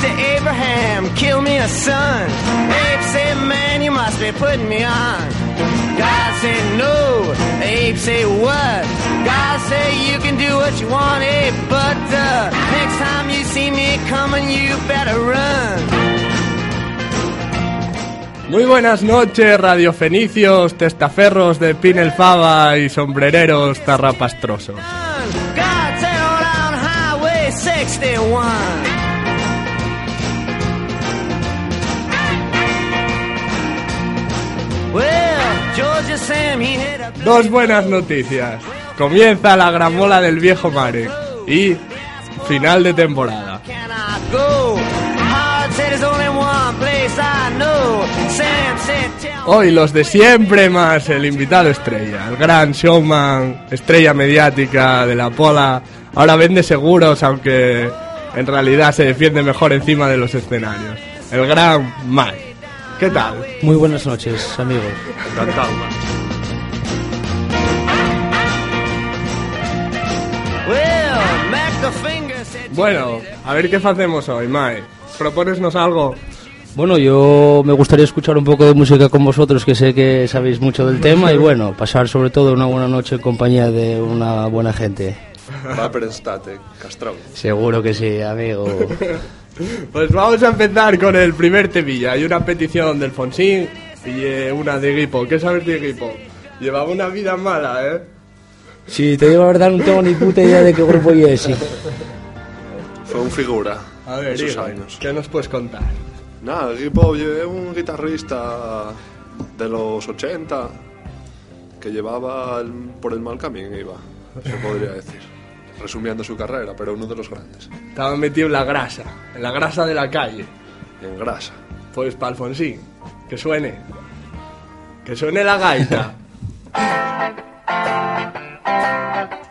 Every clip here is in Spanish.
To Abraham, kill me a son. Abe said, man, you must be putting me on. God said, no. Abe said, what? God said, you can do what you want, Abe, but uh, next time you see me coming, you better run. Muy buenas noches, radiofenicios, testaferros de Pinelfaba y sombrereros tarrapastrosos. Dos buenas noticias. Comienza la gramola del viejo Marek y final de temporada. Hoy los de siempre más el invitado estrella, el gran showman, estrella mediática de la pola. Ahora vende seguros, aunque en realidad se defiende mejor encima de los escenarios. El gran Mike. ¿Qué tal? Muy buenas noches, amigos. Encantado, Bueno, a ver qué hacemos hoy, Mike. Proponesnos algo. Bueno, yo me gustaría escuchar un poco de música con vosotros, que sé que sabéis mucho del tema, y bueno, pasar sobre todo una buena noche en compañía de una buena gente. Va prestate, castrón. Seguro que sí, amigo. Pues vamos a empezar con el primer temilla. Hay una petición del Fonsín y eh, una de Gripo. ¿Qué sabes de Gripo? Llevaba una vida mala, ¿eh? Si te digo la verdad, no tengo ni puta idea de qué grupo es. Fue un figura A ver, años. ¿qué nos puedes contar? Nada, Pop es un guitarrista de los 80 que llevaba el- por el mal camino, iba, se podría decir. Resumiendo su carrera, pero uno de los grandes. Estaba metido en la grasa, en la grasa de la calle. En grasa. Pues para Alfonsín, que suene. Que suene la gaita.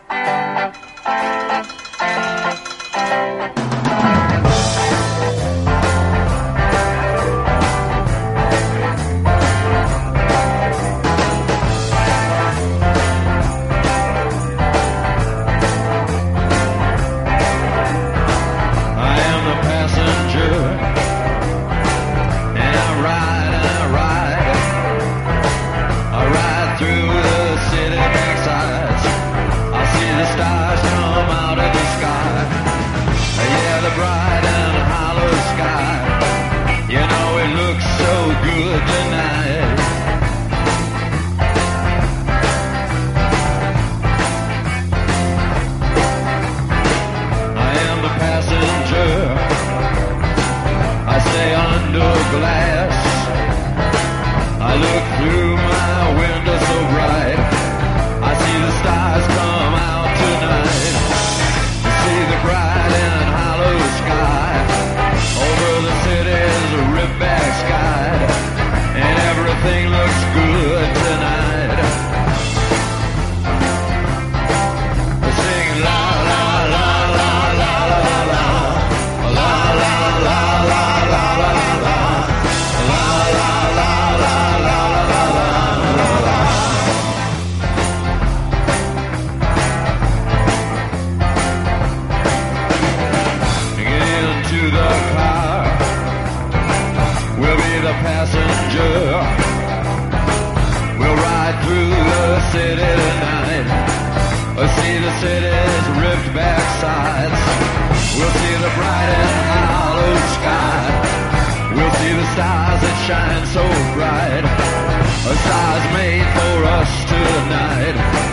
shine so bright. A stars made for us tonight.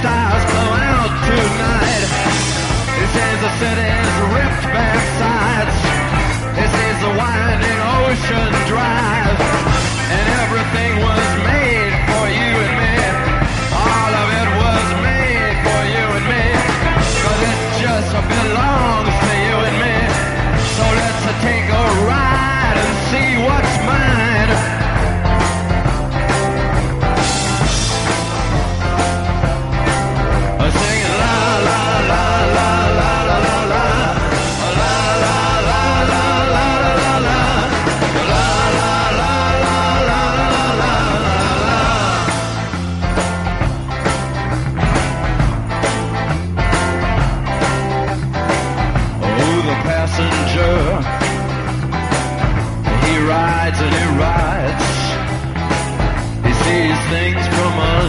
Stars come out tonight. He says the city's ripped back sides. He sees the winding ocean drive.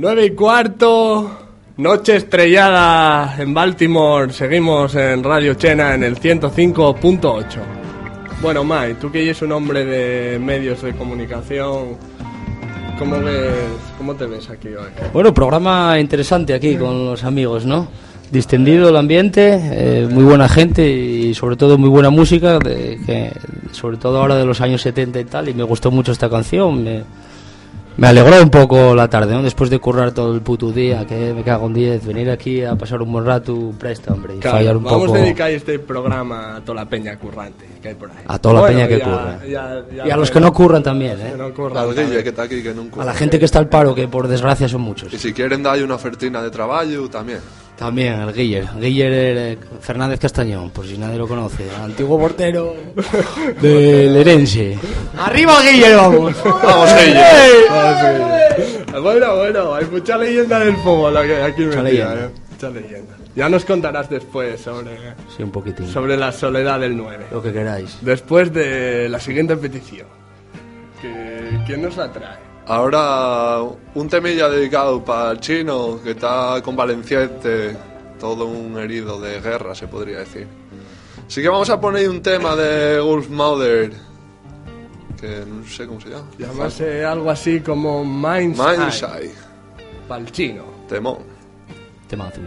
9 y cuarto, noche estrellada en Baltimore. Seguimos en Radio Chena en el 105.8. Bueno, Mai, tú que eres un hombre de medios de comunicación, ¿cómo, ves, cómo te ves aquí hoy? Bueno, programa interesante aquí con los amigos, ¿no? Distendido el ambiente, eh, muy buena gente y sobre todo muy buena música, de, que, sobre todo ahora de los años 70 y tal, y me gustó mucho esta canción, me, me alegró un poco la tarde, ¿no? Después de currar todo el puto día, que me cago en 10, venir aquí a pasar un buen rato, presta, hombre, y Claro, fallar un vamos poco a dedicar este programa a toda la peña currante que hay por ahí. a toda la Bueno, peña que ya- curra. ya- ya y a los que no curran también, ¿eh? Que no curran también. Que aquí que. A la gente que está al paro, que por desgracia son muchos. Y si quieren darle una ofertina de trabajo también. También, el Guiller. Guiller eh, Fernández Castañón, por si nadie lo conoce. Antiguo portero del Herense. ¡Arriba, Guiller, vamos! Vamos, Guille. Ah, Bueno, bueno, hay mucha leyenda del fútbol aquí, Mucha leyenda. eh. Mucha leyenda. Ya nos contarás después sobre, Sí, un poquitín. sobre la soledad del 9. Lo que queráis. Después de la siguiente petición. Que- ¿Quién nos la trae? Ahora un temilla dedicado para el chino que está convaleciente, todo un herido de guerra se podría decir. Así que vamos a poner un tema de Wolf Mother, que no sé cómo se llama. Llamase algo así como Mind's Mind's Eye, Eye, pa'l chino. temón. Temazo.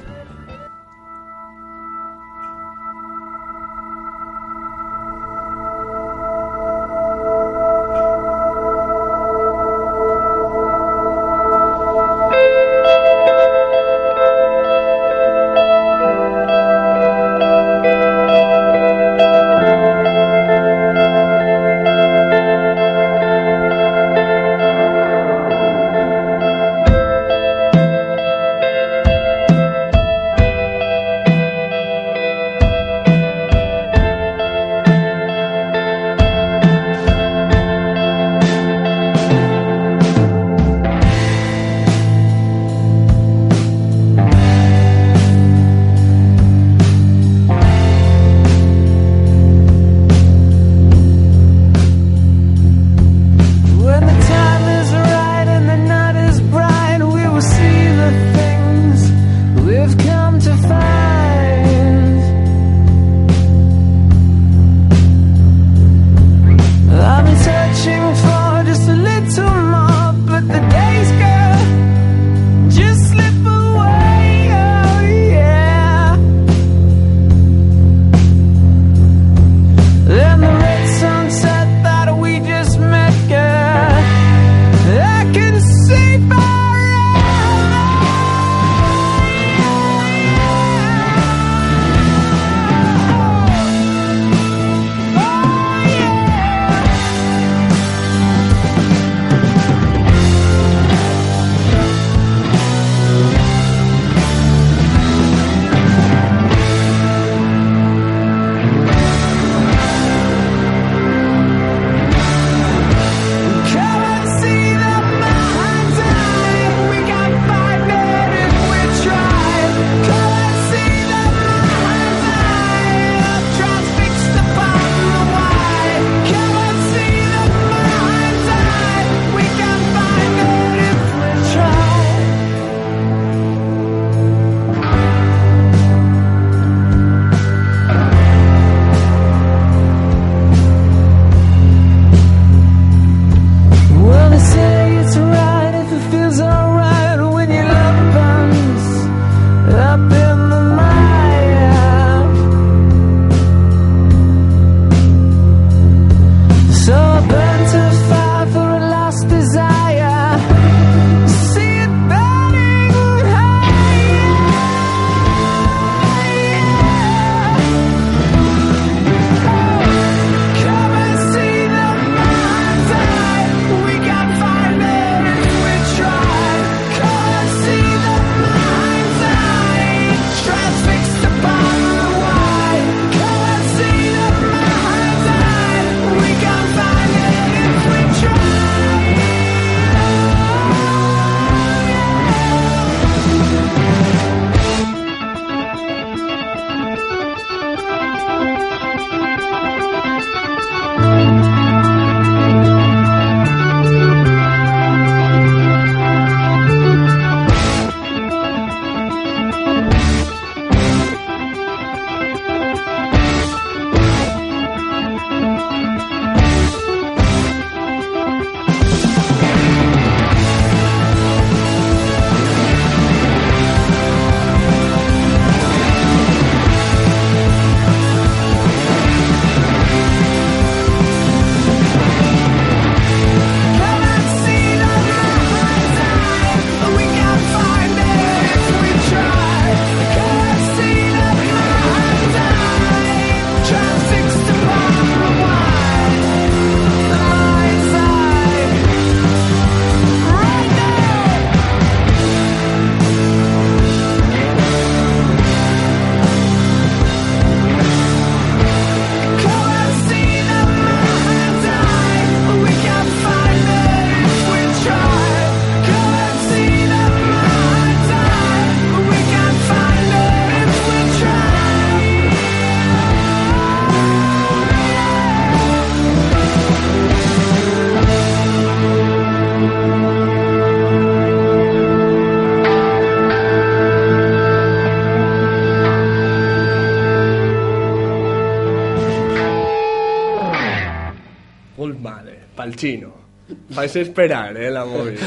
A esperar, eh, la movida.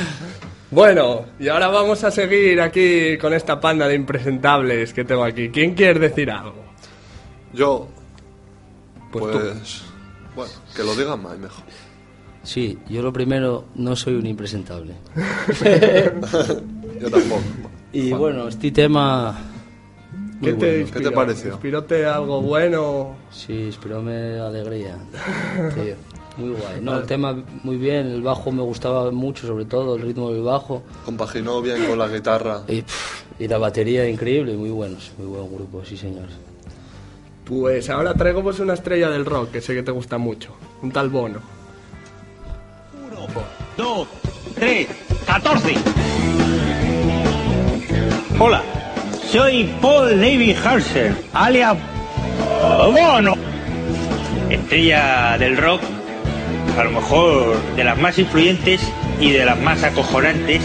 Bueno, y ahora vamos a seguir aquí con esta panda de impresentables que tengo aquí. ¿Quién quiere decir algo? Yo, Pues pues, tú. bueno, que lo digan más mejor. Sí, yo lo primero, no soy un impresentable. Yo tampoco. Y bueno, este tema... ¿Qué te, bueno. inspiró? ¿Qué te pareció? ¿Inspiróte algo bueno? Sí, esperóme alegría. tío. Muy guay. No, el tema muy bien, el bajo me gustaba mucho, sobre todo el ritmo del bajo. Compaginó bien con la guitarra. Y, pff, y la batería increíble, muy buenos, muy buen grupo, sí señor. Pues ahora traigo pues una estrella del rock que sé que te gusta mucho. Un tal Bono. dos, tres, catorce. Hola, soy Paul David Harser, alias Bono. Estrella del rock, a lo mejor de las más influyentes y de las más acojonantes.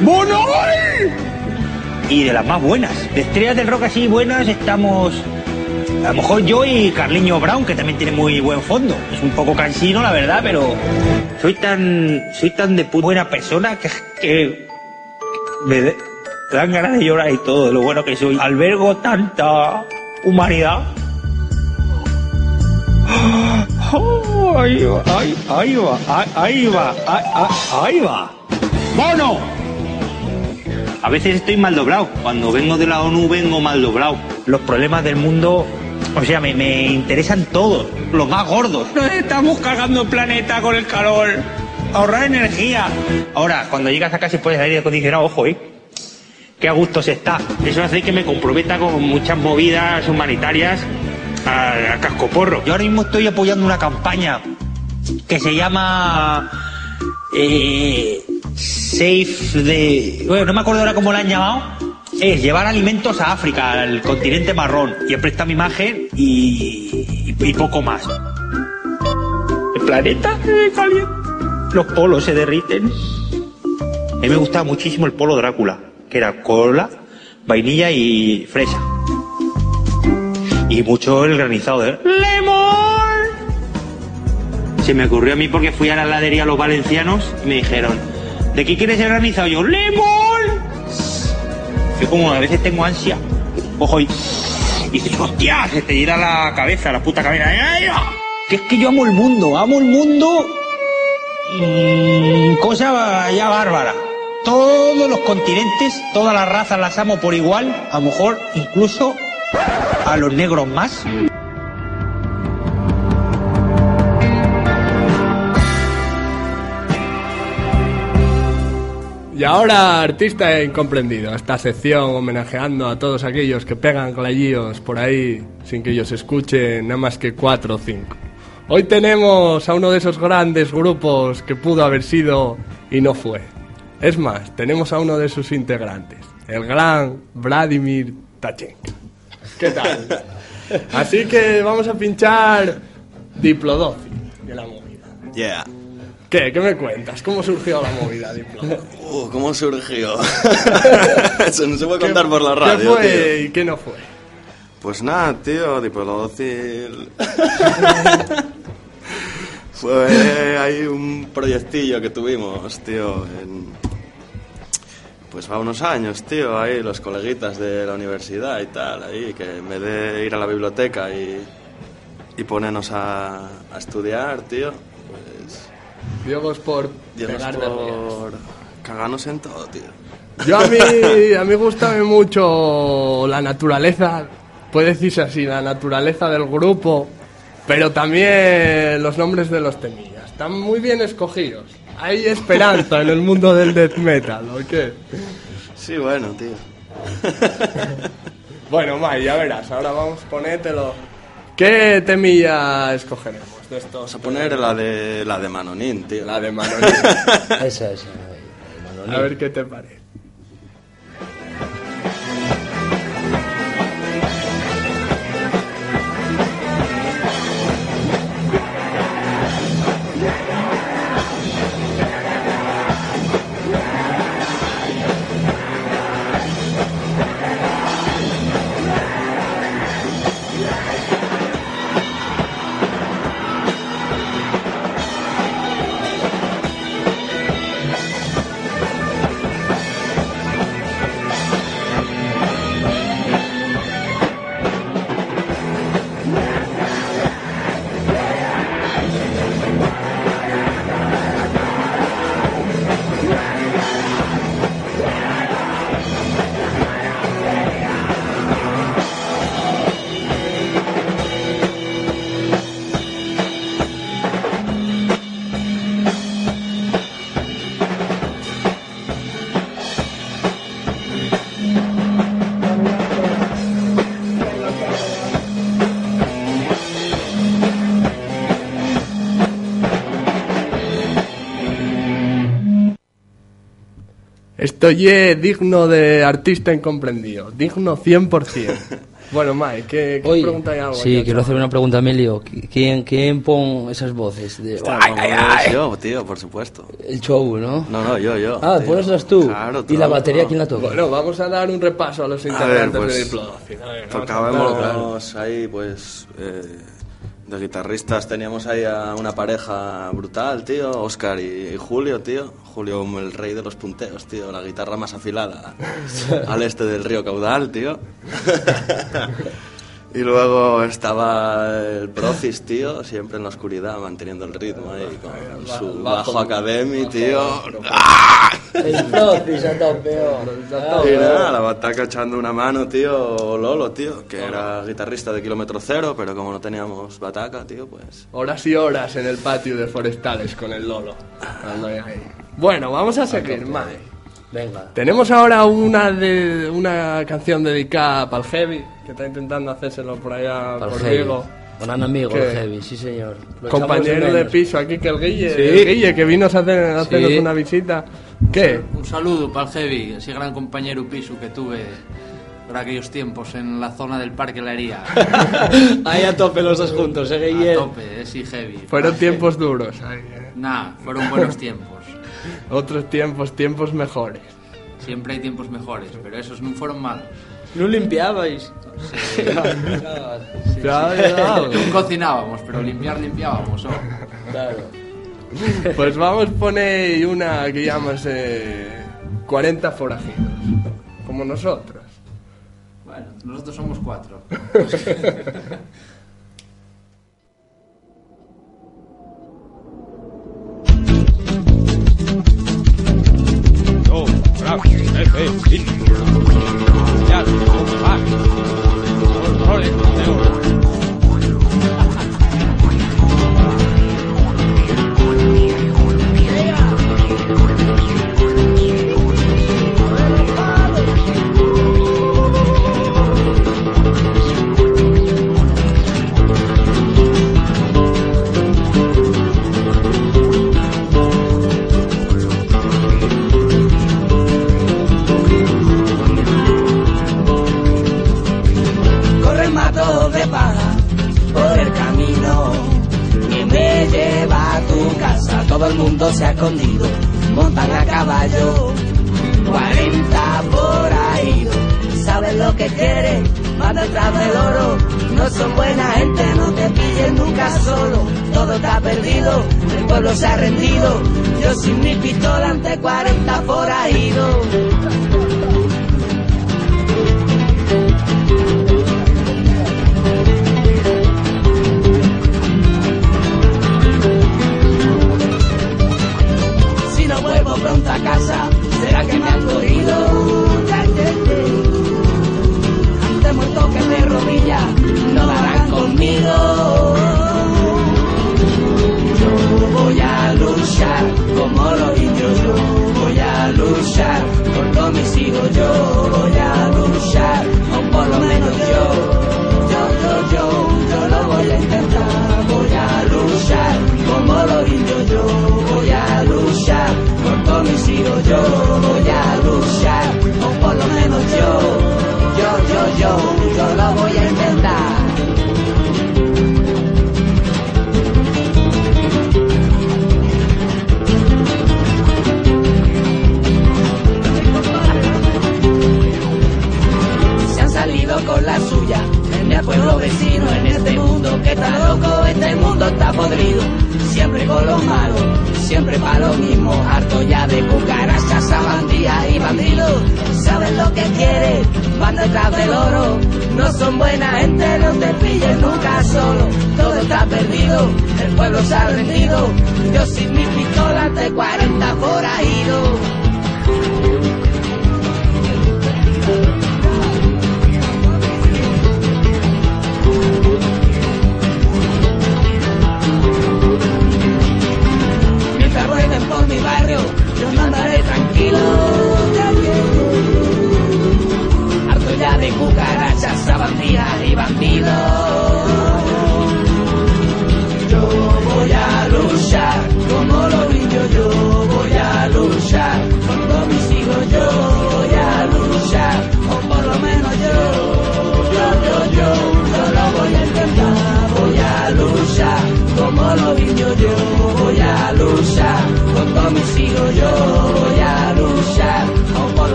¡Bono! Y de las más buenas. De estrellas del rock así buenas estamos a lo mejor yo y Carliño Brown, que también tiene muy buen fondo. Es un poco cansino, la verdad, pero soy tan soy tan de pu- buena persona que, que me de- dan ganas de llorar y todo, de lo bueno que soy. Albergo tanta humanidad. Oh, ahí va, ahí, ahí va, ahí, va, ahí, ahí- va. ¡Mono! A veces estoy mal doblado. Cuando vengo de la ONU vengo mal doblado. Los problemas del mundo, o sea, me, me interesan todos. Los más gordos. Nos estamos cagando el planeta con el calor. Ahorrar energía. Ahora, cuando llegas a casa y pones aire acondicionado, ojo, ¿eh? Qué a gusto se está. Eso hace que me comprometa con muchas movidas humanitarias a, a cascoporro. Yo ahora mismo estoy apoyando una campaña que se llama eh, Safe de... Bueno, no me acuerdo ahora cómo la han llamado. Es llevar alimentos a África, al continente marrón. Y he prestado mi imagen y, y, y poco más. El planeta se calienta. Los polos se derriten. A mí me gustaba muchísimo el polo Drácula, que era cola, vainilla y fresa. Y mucho el granizado de ¡Lemon! Se me ocurrió a mí porque fui a la heladería a los valencianos y me dijeron, ¿de qué quieres el granizado? Yo, ¡Lemon! Yo como a veces tengo ansia, cojo y, y dices, ¡hostia! Se te llena la cabeza, la puta cabeza. Que es que yo amo el mundo, amo el mundo Mm, cosa ya bárbara. Todos los continentes, todas las razas las amo por igual, a lo mejor incluso a los negros más. Y ahora, artista incomprendido, esta sección homenajeando a todos aquellos que pegan clayillos por ahí sin que ellos escuchen nada más que cuatro o cinco. Hoy tenemos a uno de esos grandes grupos que pudo haber sido y no fue. Es más, tenemos a uno de sus integrantes, el gran Vladimir Tachenka. ¿Qué tal? Así que vamos a pinchar Diplodocil de la movida. Yeah. ¿Qué? ¿Qué me cuentas? ¿Cómo surgió la movida Diplodocil? Uh, ¿cómo surgió? Eso no se puede contar ¿Qué- por la radio, ¿Qué fue tío. y qué no fue? Pues nada, tío, Diplodocil. Fue ahí un proyectillo que tuvimos, tío, en... Pues va unos años, tío, ahí los coleguitas de la universidad y tal, ahí, que en vez de ir a la biblioteca y, y ponernos a, a estudiar, tío, pues... Diego es por risas. por cagarnos en todo, tío. Yo a mí, a mí gustame mucho la naturaleza, puede decirse así, la naturaleza del grupo, pero también los nombres de los temillas. Están muy bien escogidos. Hay esperanza en el mundo del death metal, ¿o qué? Sí, bueno, tío. Bueno, Mai, ya verás, ahora vamos, ponételo. ¿Qué temilla escogeremos de estos? Vamos a poner la de, la de Manonín, tío. La de Manolín. Esa, esa. A ver qué te parece. Estoy eh, digno de artista incomprendido. Digno 100%. bueno, Mike, ¿qué, qué Oye, pregunta hay algo? sí, quiero hacer una pregunta a Emilio. ¿Quién, quién pone esas voces? De, Ay, ay, ay. Yo, tío, por supuesto. El show, ¿no? No, no, yo, yo. Ah, tío. poneslas tú. Claro, ¿Y la batería quién la toca? Bueno, vamos a dar un repaso a los A ver, integrantes pues, de Diplodocin. Tocábamos ahí, pues, eh, de guitarristas teníamos ahí a una pareja brutal, tío, Oscar y, Julio, tío. Julio como el rey de los punteos, tío, la guitarra más afilada al este del río Caudal, tío. y luego estaba el Procis, tío, siempre en la oscuridad, manteniendo el ritmo ahí con su bajo academy, tío. El Procis a oh. Y nada, la bataca echando una mano, tío, Lolo, tío, que era guitarrista de kilómetro cero, pero como no teníamos bataca, tío, pues... Horas y horas en el patio de Forestales con el Lolo. Bueno, vamos a seguir, Mike. Venga. Tenemos ahora una de una canción dedicada para el Heavy, que está intentando hacérselo por allá por. Vigo. Gran amigo, ¿Qué? el heavy, sí señor. Lo Compañero de piso aquí que el Guille, Sí. el Guille que vino a hacer, a hacernos Sí. una visita. ¿Qué? Un saludo para el Heavy, ese gran compañero piso que tuve por aquellos tiempos en la zona del Parque La Hería. Ahí a tope los dos juntos, eh, A Guille. tope, eh, sí, Heavy. Fueron tiempos duros. eh. Nah, fueron buenos tiempos. Otros tiempos, tiempos mejores. Siempre hay tiempos mejores, pero esos no fueron malos. No limpiabais. Ya, ya, No cocinábamos, pero limpiar limpiábamos. oh. Claro. Pues vamos a poner una que llamas eh, 40 forajidos. Como nosotros. Bueno, nosotros somos cuatro. corre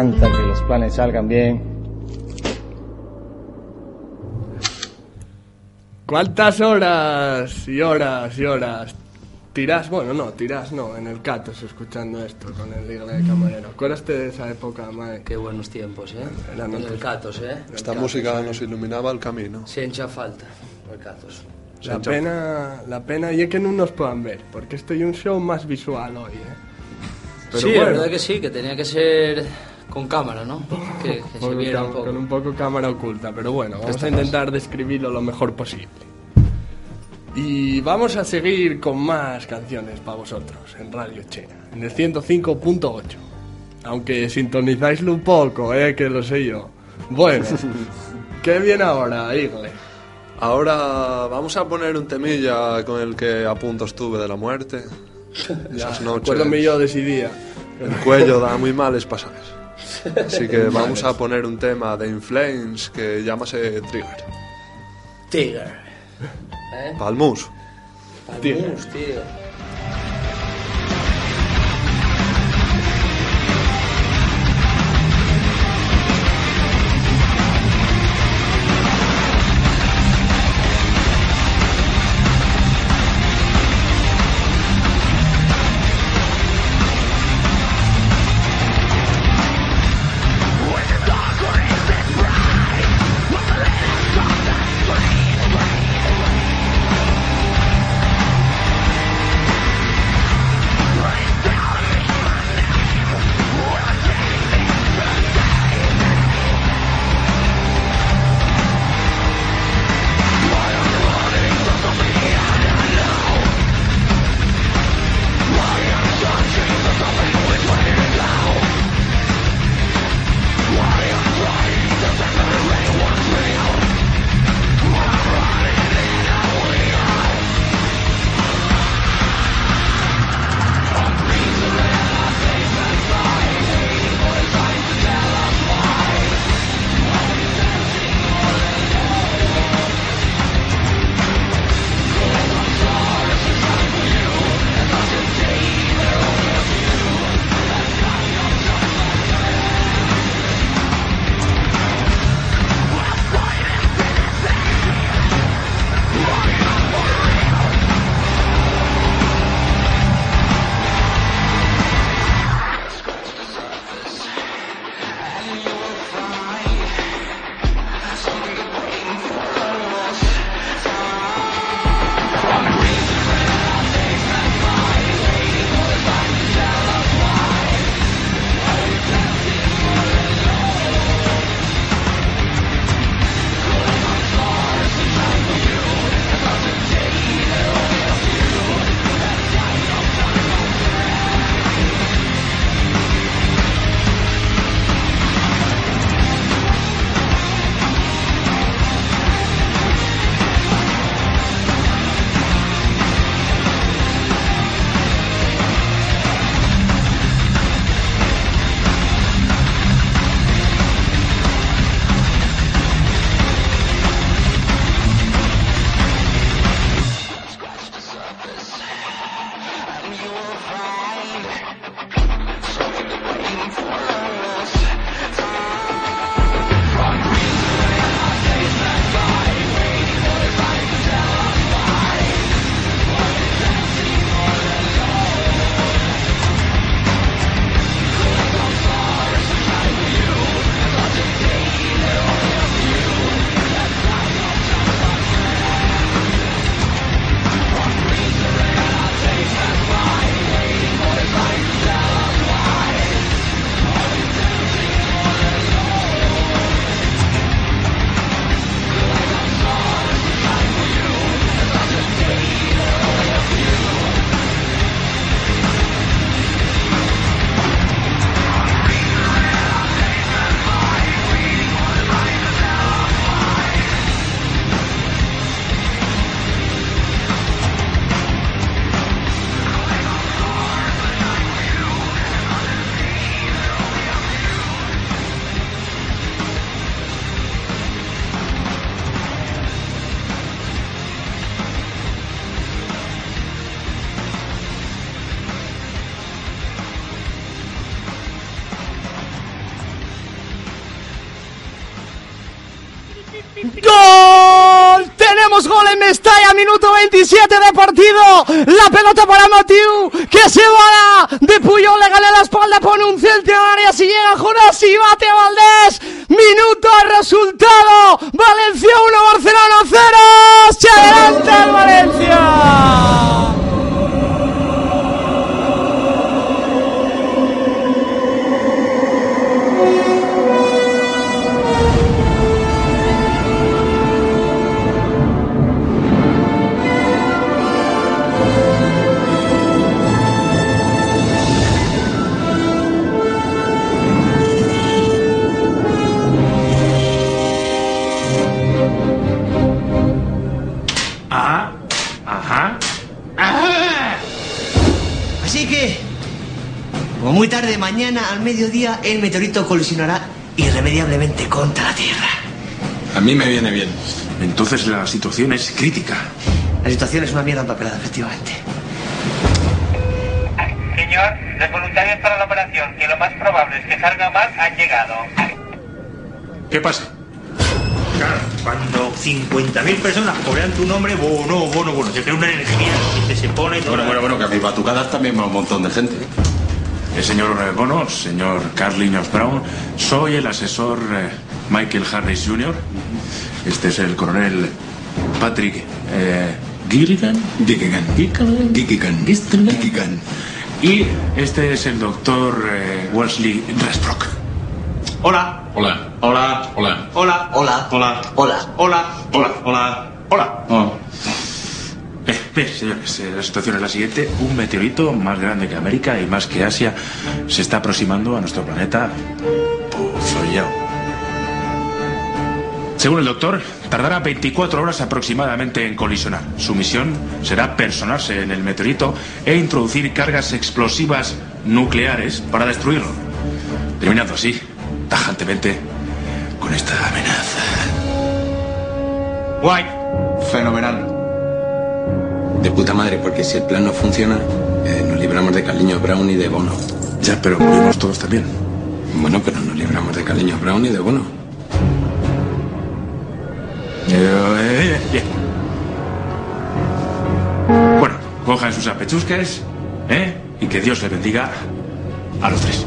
encanta que los planes salgan bien. ¿Cuántas horas y horas y horas tirás? Bueno, no, tirás no, en el Catos escuchando esto con el Liga de Camarero. ¿Acuerdas de esa época, mae? Qué buenos tiempos, ¿eh? Eran En el Catos, ¿eh? Esta música nos iluminaba el camino. Se echa falta, el Catos. La pena, la pena y es que no nos puedan ver, porque estoy un show más visual hoy, ¿eh? Pero sí, la bueno, verdad que sí, que tenía que ser con cámara, ¿no? Que, que se con, viera un poco. con un poco cámara oculta, pero bueno, vamos Esta a intentar describirlo lo mejor posible. Y vamos a seguir con más canciones para vosotros en Radio Chena, en el 105.8. Aunque sintonizáislo un poco, eh, que lo sé yo. Bueno, ¿qué viene ahora, Igle? Ahora vamos a poner un temilla con el que a punto estuve de la muerte. Ya, Esas noches. acuérdame yo de ese día. El cuello da muy males pasajes. Así que vamos a poner un tema de Inflames que llámase Trigger. Tiger. ¿Eh? Palmus. Palmus, tío. Partido. La pelota para Matiu, que se va de Puyol, le gana la espalda, pone un centro en área, si llega Jonas y bate a Valdés. Minuto resultado. Valencia 1, Barcelona 0. Se adelanta el Valencia. Muy tarde mañana al mediodía, el meteorito colisionará irremediablemente contra la Tierra. A mí me viene bien. Entonces la situación es crítica. La situación es una mierda empapelada, efectivamente. Señor, los voluntarios para la operación, que lo más probable es que salga mal, han llegado. ¿Qué pasa? Claro, cuando 50.000 personas corean tu nombre, bueno, bueno, bueno, se crea una energía que se pone... Bueno, bueno, bueno, que a mis batucadas también va un montón de gente. El señor eh, Bono, señor Carl Linus Brown, soy el asesor eh, Michael Harris Jr. Este es el coronel Patrick eh, Gilligan. Gilligan. Gilligan. Gilligan. Y este es el doctor eh, Wesley Resbrook. Hola. Hola. Hola. Hola. Hola. Hola. Hola. Hola. Hola. Hola. Hola. Hola. Oh. Eh, señores, eh, la situación es la siguiente. Un meteorito más grande que América y más que Asia se está aproximando a nuestro planeta Pozoyao. Según el doctor, tardará 24 horas aproximadamente en colisionar. Su misión será personarse en el meteorito e introducir cargas explosivas nucleares para destruirlo, terminando así, tajantemente, con esta amenaza. Guay. Fenomenal. De puta madre, porque si el plan no funciona, eh, nos libramos de Caliño Brown y de Bono. Ya, pero morimos todos también. Bueno, pero nos libramos de Caliño Brown y de Bono. Eh, bien. Bueno, cojan sus apechusques, ¿eh? Y que Dios le bendiga a los tres.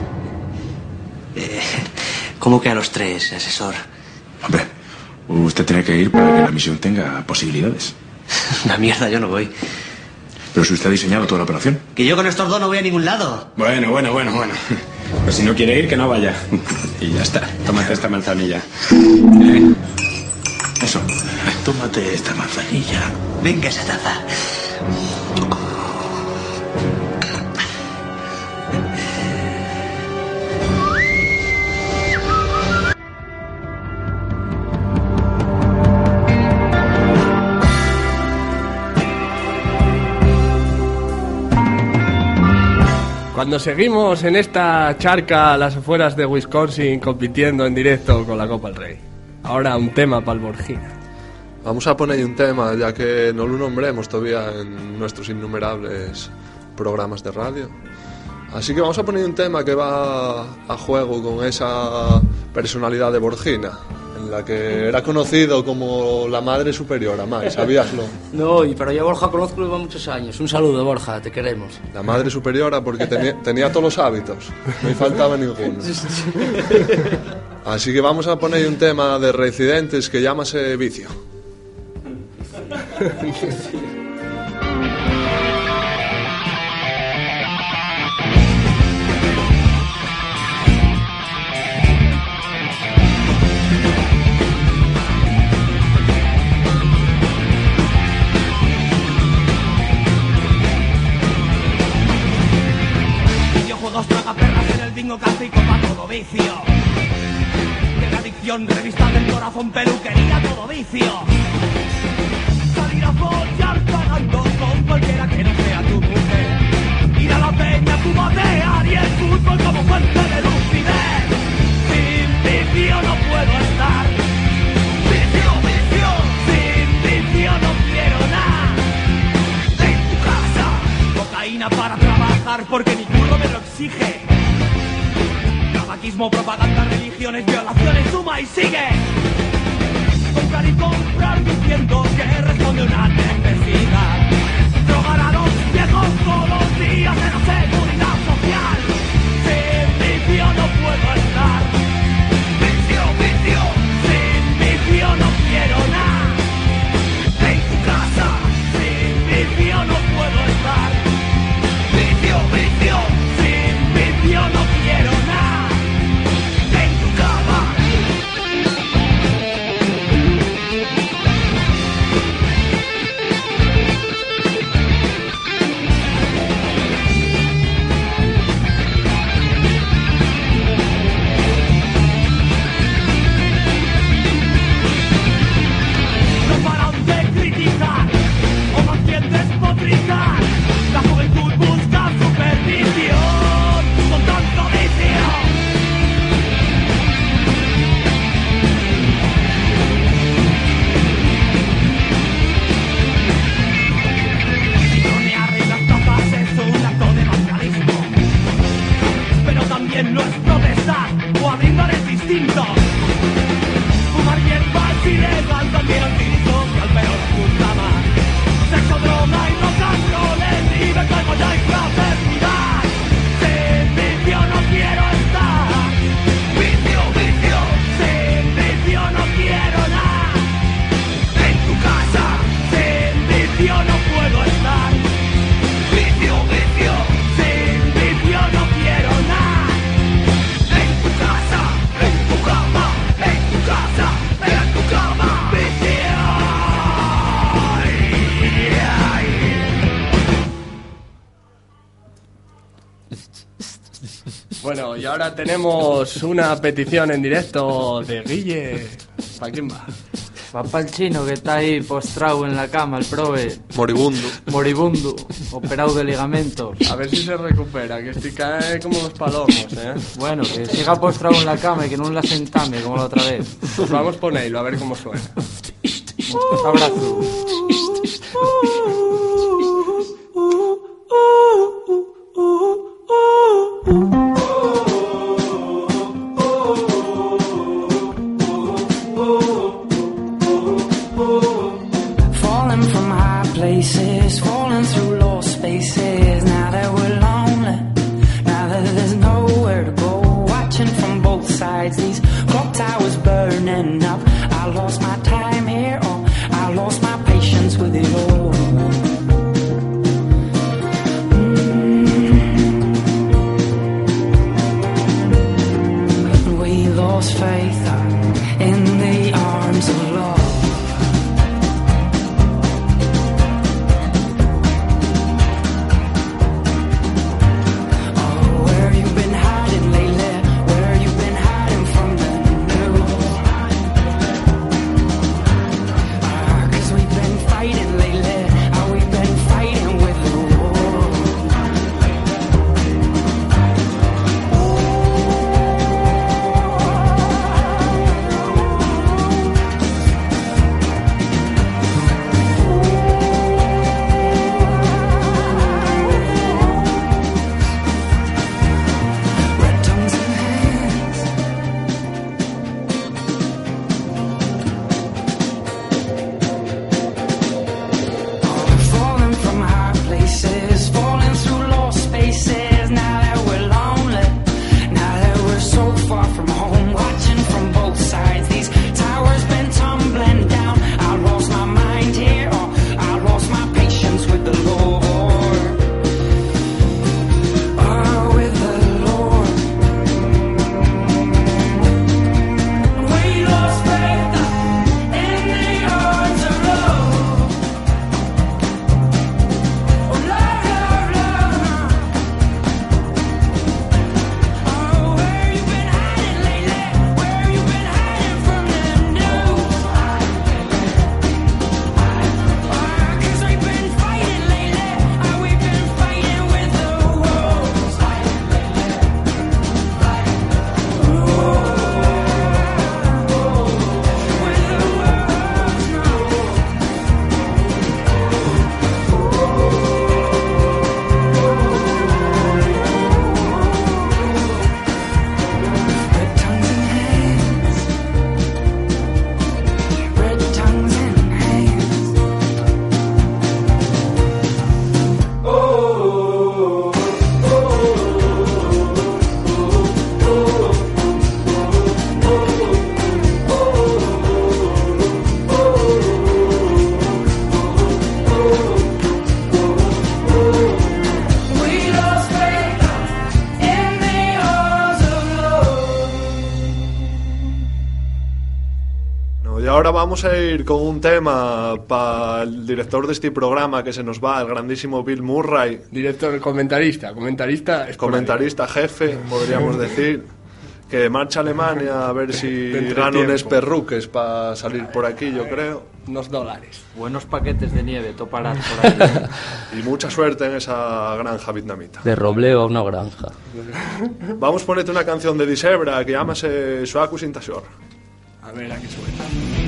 ¿Cómo que a los tres, asesor? Hombre, usted tiene que ir para que la misión tenga posibilidades. Una mierda, yo no voy. Pero si usted ha diseñado toda la operación. Que yo con estos dos no voy a ningún lado. Bueno, bueno, bueno, bueno. Pues si no quiere ir, que no vaya. Y ya está. Tómate esta manzanilla. ¿Eh? Eso. Tómate esta manzanilla. Venga esa taza. Cuando seguimos en esta charca a las afueras de Wisconsin compitiendo en directo con la Copa del Rey. Ahora un tema para el Borgina. Vamos a poner un tema, ya que no lo nombremos todavía en nuestros innumerables programas de radio. Así que vamos a poner un tema que va a juego con esa personalidad de Borgina, en la que era conocido como la madre superiora, Mai, ¿sabíaslo? No, pero yo a Borja conozco lleva muchos años. Un saludo, Borja, te queremos. La madre superiora porque tenía, tenía todos los hábitos, no me faltaba ninguno. Así que vamos a poner un tema de reincidentes que llámase Vicio. bingo cacico para todo vicio. De adicción, revista del corazón, peluquería, todo vicio. Salir a follar pagando con cualquiera que no sea tu mujer. Ir a la peña, fumatear y el fútbol como fuente de lucidez. Sin vicio no puedo estar. Vicio, vicio. Sin vicio no quiero nada. En tu casa, cocaína para trabajar porque mi curro me lo exige. Propaganda, religiones, violaciones, suma y sigue. Buscar y comprar diciendo que responde una necesidad. Drogar a los viejos todos los días en la seguridad social. Sin vicio no puedo estar. Vicio, vicio. Sin vicio no quiero nada. En tu casa. Sin vicio no puedo estar. Vicio, vicio. Ahora tenemos una petición en directo de Guille. ¿Para quién va? Va para el chino que está ahí postrado en la cama, el prove. Moribundo. Moribundo, operado de ligamentos. A ver si se recupera, que estoy cae como los palomos, ¿eh? Bueno, que siga postrado en la cama y que no la sentame como la otra vez. Pues vamos por a ver cómo suena. Abrazo. Ahora vamos a ir con un tema para el director de este programa que se nos va, el grandísimo Bill Murray. Director, comentarista, comentarista. Comentarista jefe, podríamos decir. Que marcha a Alemania a ver si gana unos perruques para salir por aquí, yo creo. Unos dólares. Buenos paquetes de nieve, toparás por ahí. Y mucha suerte en esa granja vietnamita. De robleo a una granja. Vamos a ponerte una canción de Disebra que llámase Suaku sin Tashor. A ver, aquí suena.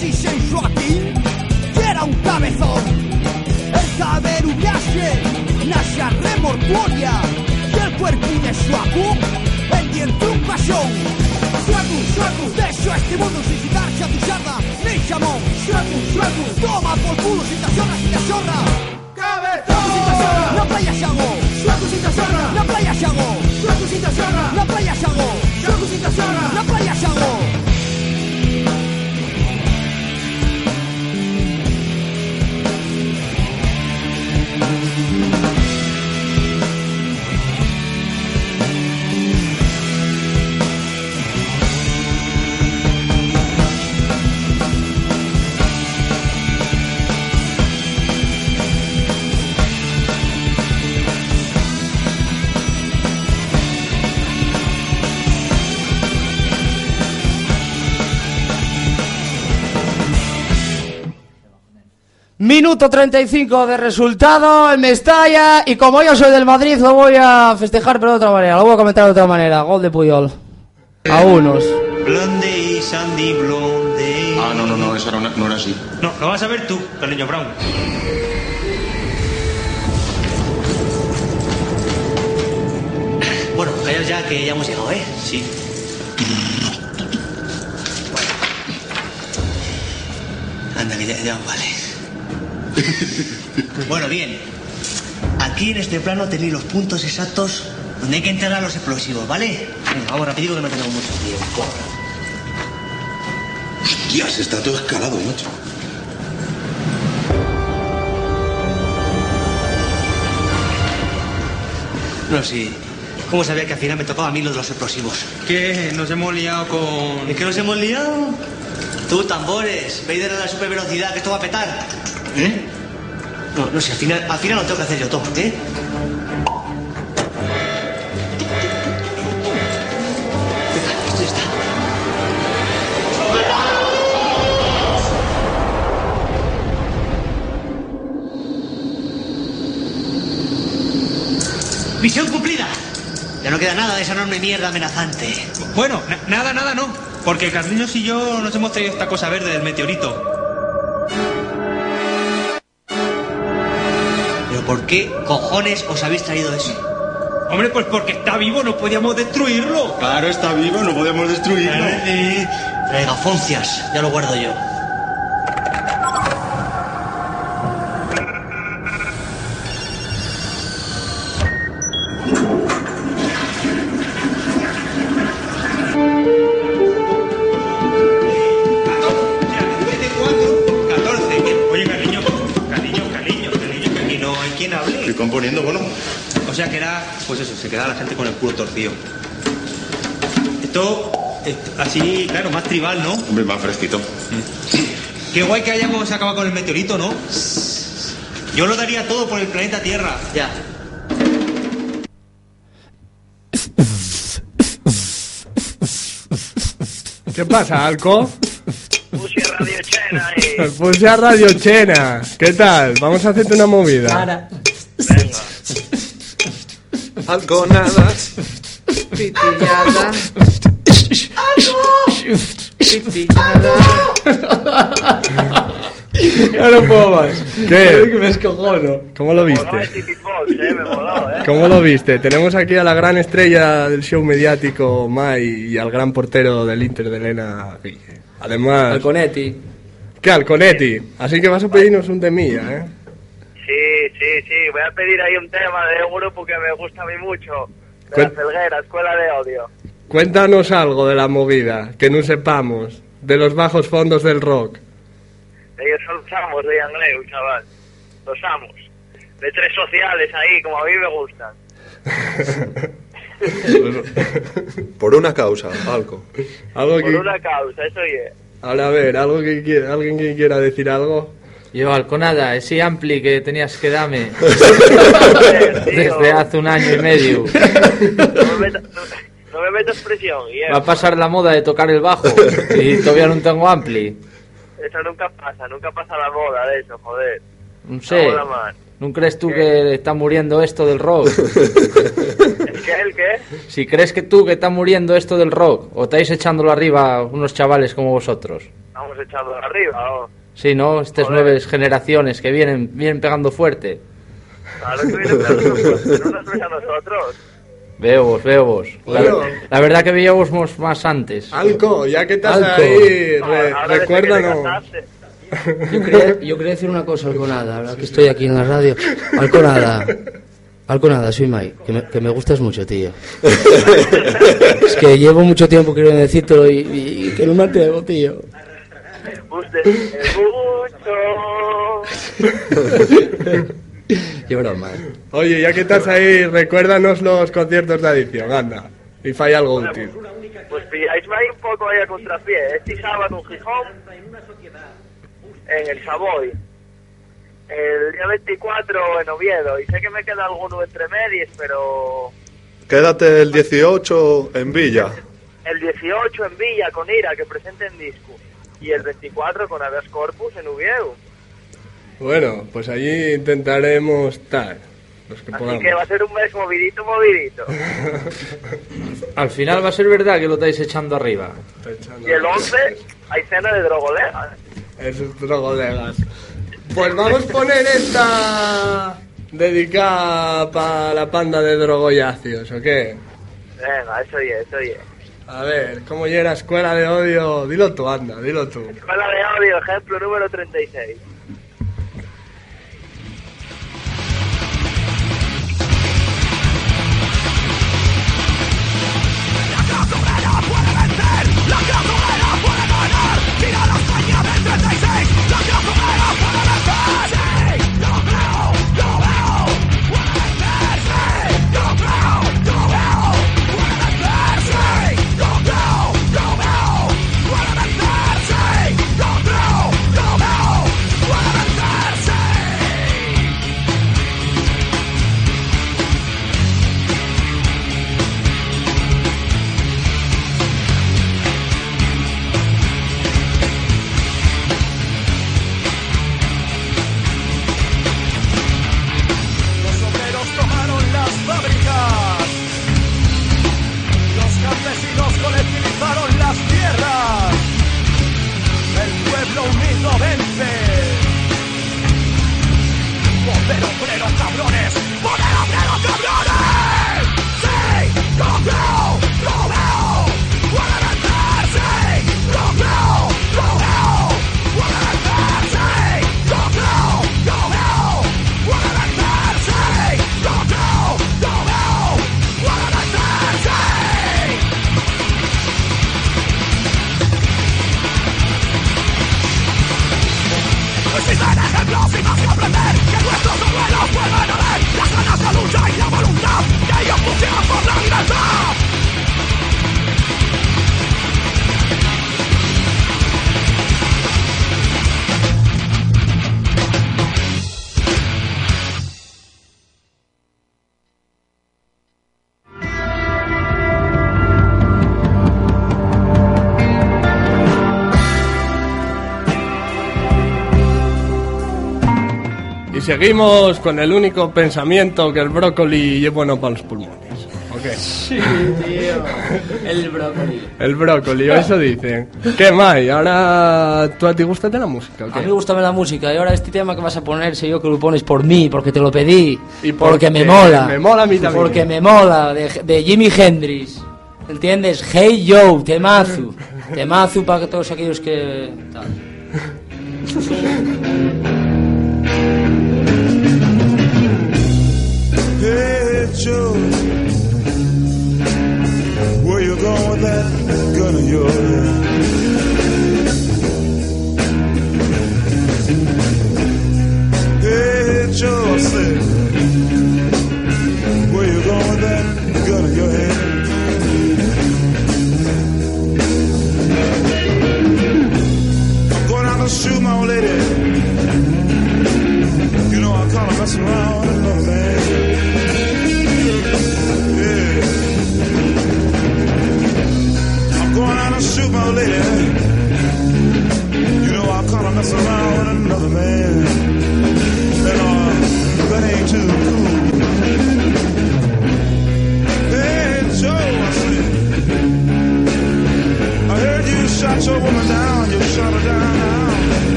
16 Joaquín que era un cabezón. El caber nace, nace a remortuoria y el cuerpo de Joaquín el diente un pasión. Suacu, suacu, deixo este mundo sin citarse a tu charla, ni chamón. Suacu, suacu, toma por culo sin tasorra, sin tasorra. Cabezón, sin tasorra, la playa xagó. Suacu, sin tasorra, la playa xagó. Suacu, sin tasorra, la playa xagó. Suacu, sin tasorra, la playa xagó. Minuto 35 de resultado en Mestalla. Y como yo soy del Madrid, lo voy a festejar, pero de otra manera. Lo voy a comentar de otra manera. Gol de Puyol. A unos. Blondie, Sandy, Blondie. Ah, no, no, no, eso no, no era así. No, lo vas a ver tú, Carliño Brown. Bueno, callaos ya que ya hemos llegado, ¿eh? Sí. Anda, que ya, ya vale. bueno, bien. Aquí en este plano tenéis los puntos exactos donde hay que enterrar los explosivos, ¿vale? Venga, vamos rapidito que no tenemos mucho tiempo. Hostias, está todo escalado, macho. No, sí. ¿Cómo sabía que al final me tocaba a mí lo de los explosivos? ¿Qué? Nos hemos liado con... ¿Es que nos hemos liado? Tú, tambores, Vader a la super velocidad, que esto va a petar. ¿Eh? No, no sé, al final, al final lo tengo que hacer yo todo, ¿eh? Misión cumplida. Ya no queda nada de esa enorme mierda amenazante. Bueno, na- nada, nada, no. Porque Carliños y yo nos hemos traído esta cosa verde del meteorito. Qué cojones os habéis traído eso? Hombre, pues porque está vivo, no podíamos destruirlo. Claro, está vivo, no podemos destruirlo. Regafoncias, ya lo guardo yo. Se queda la gente con el culo torcido. Esto, esto, así, claro, más tribal, ¿no? Hombre, más fresquito. Qué guay que hayamos acabado con el meteorito, ¿no? Yo lo daría todo por el planeta Tierra. Ya. ¿Qué pasa, Alco? Puse Radio Chena y... Puse a Radio Chena. ¿Qué tal? Vamos a hacerte una movida. Algo nada. Pitillada. Ya no puedo más. ¿Qué? Me escojono. ¿Cómo lo viste? Eh, eh. ¿Cómo lo viste? Tenemos aquí a la gran estrella del show mediático, Mai, y al gran portero del Inter de Elena, Guille. Además... Alconetti. ¿Qué, Alconetti? Así que vas a pedirnos un temilla, ¿eh? Sí, sí, sí. Voy a pedir ahí un tema de un grupo que me gusta a mí mucho. De Cuen- la Felguera, Escuela de Odio. Cuéntanos algo de la movida, que no sepamos, de los bajos fondos del rock. Ellos son los amos de Ian Leu, chaval. Los amos. De tres sociales ahí, como a mí me gustan. Por una causa, algo. Algo Por que... una causa, eso es. Ahora a ver, algo que quiera, alguien que quiera decir algo. Yo, Alconada, ese ampli que tenías que darme desde hace un año y medio. No me metas, no, no me metas presión. Y Va a pasar la moda de tocar el bajo y todavía no tengo ampli. Eso nunca pasa, nunca pasa la moda de eso, joder. No sé. ¿No crees tú que está muriendo esto del rock? ¿El qué? ¿El qué? Si crees que tú que está muriendo esto del rock, o estáis echándolo arriba unos chavales como vosotros. Vamos echando arriba, ¿o? Sí, ¿no? Estas nuevas generaciones que vienen, vienen pegando fuerte. Claro que viene pero no nos ves a nosotros. Veo vos, veo vos. La, Bueno. la verdad que veíamos más antes. Alco, ya que estás Alco. ahí, re- te recuérdanos. Yo quería, yo quería decir una cosa, Alconada, ahora que estoy aquí en la radio. Alconada, Alconada, soy Mai, que me, que me gustas mucho, tío. Es que llevo mucho tiempo queriendo decírtelo y, y que no me atrevo, tío. Usted mucho. Qué broma. Oye, ya que estás ahí, recuérdanos los conciertos de adición, anda. Y falla algo útil. Pues pilláisme ahí un poco ahí a contrapié. Este sábado en Gijón, en el Savoy. El día 24 en Oviedo. Y sé que me queda alguno entre medias, pero Quédate el 18 en Villa. el 18 en Villa con Ira, que presenten disco. Y el 24 con Habeas Corpus en Oviedo. Bueno, pues allí intentaremos estar. Los que Así podamos. que va a ser un mes movidito, movidito. Al final va a ser verdad que lo estáis echando arriba. Y el 11 hay cena de drogolegas. Esos drogolegas. Pues vamos a poner esta dedicada para la panda de drogoyacios, ¿o qué? Venga, eso ya, eso ya. A ver, ¿cómo llega escuela de odio? Dilo tú, anda, dilo tú. Escuela de audio, ejemplo número 36. Seguimos con el único pensamiento que el brócoli es bueno para los pulmones. ¿O qué? Sí, tío. El brócoli. El brócoli, eso dicen. ¿Qué más? Ahora, ¿tú a ti gusta la música? o A mí me gusta la música y ahora este tema que vas a poner, sé yo que lo pones por mí, porque te lo pedí. Y porque me porque mola. me mola a mí también. Porque me mola, de, de Jimi Hendrix. ¿Entiendes? Hey yo, temazo. Temazo para todos aquellos que. tal.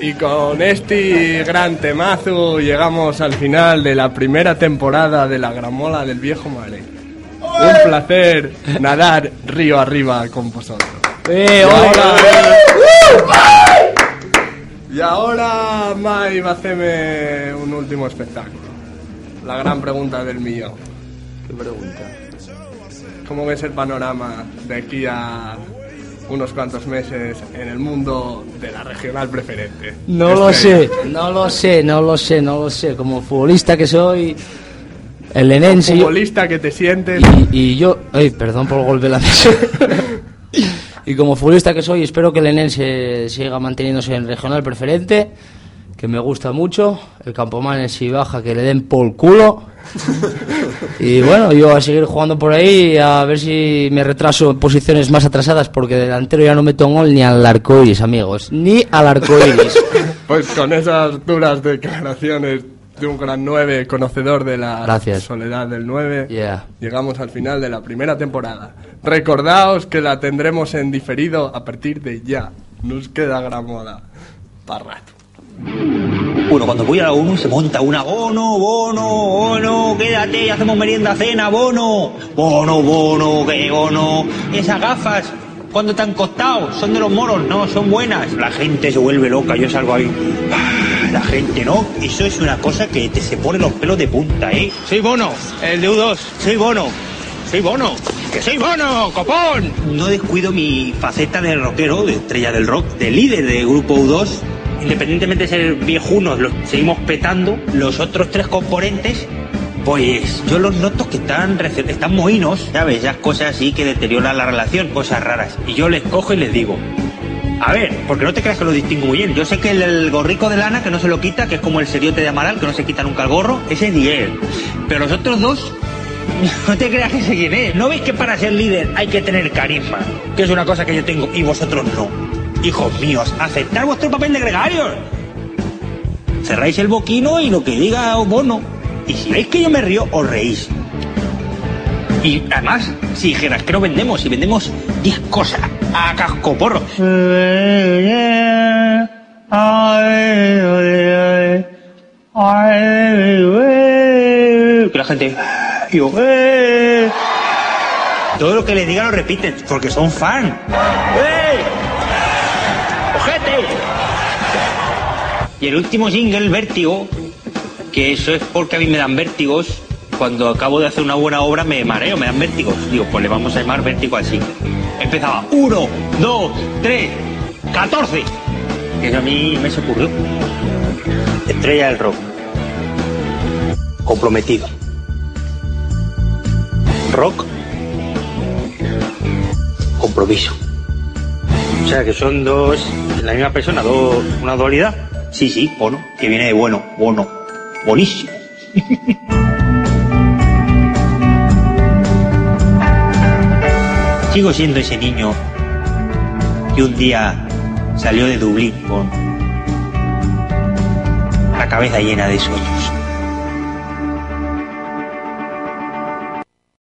Y con este gran temazo llegamos al final de la primera temporada de la gramola del viejo mare. Un placer nadar río arriba con vosotros. Eh, y, hola. ahora, y ahora Mai va a hacerme un último espectáculo. La gran pregunta del millón. ¿Qué pregunta? ¿Cómo ves el panorama de aquí a unos cuantos meses en el mundo de la regional preferente? No lo sé, no lo sé, no lo sé, no lo sé. Como futbolista que soy, el Lenense. yo- futbolista que te sientes. Y, y yo, ay, perdón por el golpe de la mesa. y como futbolista que soy, espero que el Enense siga manteniéndose en regional preferente, que me gusta mucho. El Campomanes si baja, que le den por culo. y bueno, yo a seguir jugando por ahí, a ver si me retraso en posiciones más atrasadas, porque de delantero ya no meto gol ni al arcoiris, amigos. Ni al arcoiris. Pues con esas duras declaraciones de un gran 9 conocedor de la Gracias. soledad del 9, Yeah. llegamos al final de la primera temporada. Recordaos que la tendremos en diferido a partir de ya. Nos queda gran moda. Para rato. Bueno, cuando voy a la ONU se monta una bono, bono, bono, quédate y hacemos merienda, cena, bono, bono, bono, qué bono. Esas gafas, ¿cuándo te han costado? Son de los moros, no, son buenas. La gente se vuelve loca, yo salgo ahí. Ah, La gente, ¿no? Eso es una cosa que te se pone los pelos de punta, ¿eh? Soy Bono, el de U2. Soy Bono, soy Bono. ¡Que soy Bono, copón! No descuido mi faceta de rockero, de estrella del rock, de líder de grupo U2. Independientemente de ser viejunos, los seguimos petando. Los otros tres componentes, pues yo los noto que están, están mohinos, ¿sabes? Cosas así que deterioran la relación, cosas raras. Y yo les cojo y les digo, a ver, porque no te creas que lo distingo muy bien. Yo sé que el, el gorrico de lana que no se lo quita, que es como el seriote de Amaral, que no se quita nunca el gorro, ese es Diel. Pero los otros dos, No te creas que sé quién es. ¿No veis que para ser líder hay que tener carisma? Que es una cosa que yo tengo y vosotros no. Hijos míos, aceptar vuestro papel de gregarios. Cerráis el boquino y lo que diga Bono. Y si veis que yo me río, os reís. Y además, si dijeras que no vendemos, si vendemos 10 cosas a casco porro. Que la gente. Yo, eh. Todo lo que le diga lo repiten, porque son fan. ¡Ey! ¡Ojete! Y el último single, Vértigo, que eso es porque a mí me dan vértigos. Cuando acabo de hacer una buena obra me mareo, me dan vértigos. Digo, pues le vamos a llamar vértigo al single. Empezaba, uno, dos, tres, catorce. Que a mí me se ocurrió. Estrella del rock. Comprometido. Rock. Compromiso. O sea que son dos, la misma persona, dos, una dualidad. Sí, sí, bono, que viene de bueno, bono, buenísimo. Sigo siendo ese niño que un día salió de Dublín con la cabeza llena de sueños.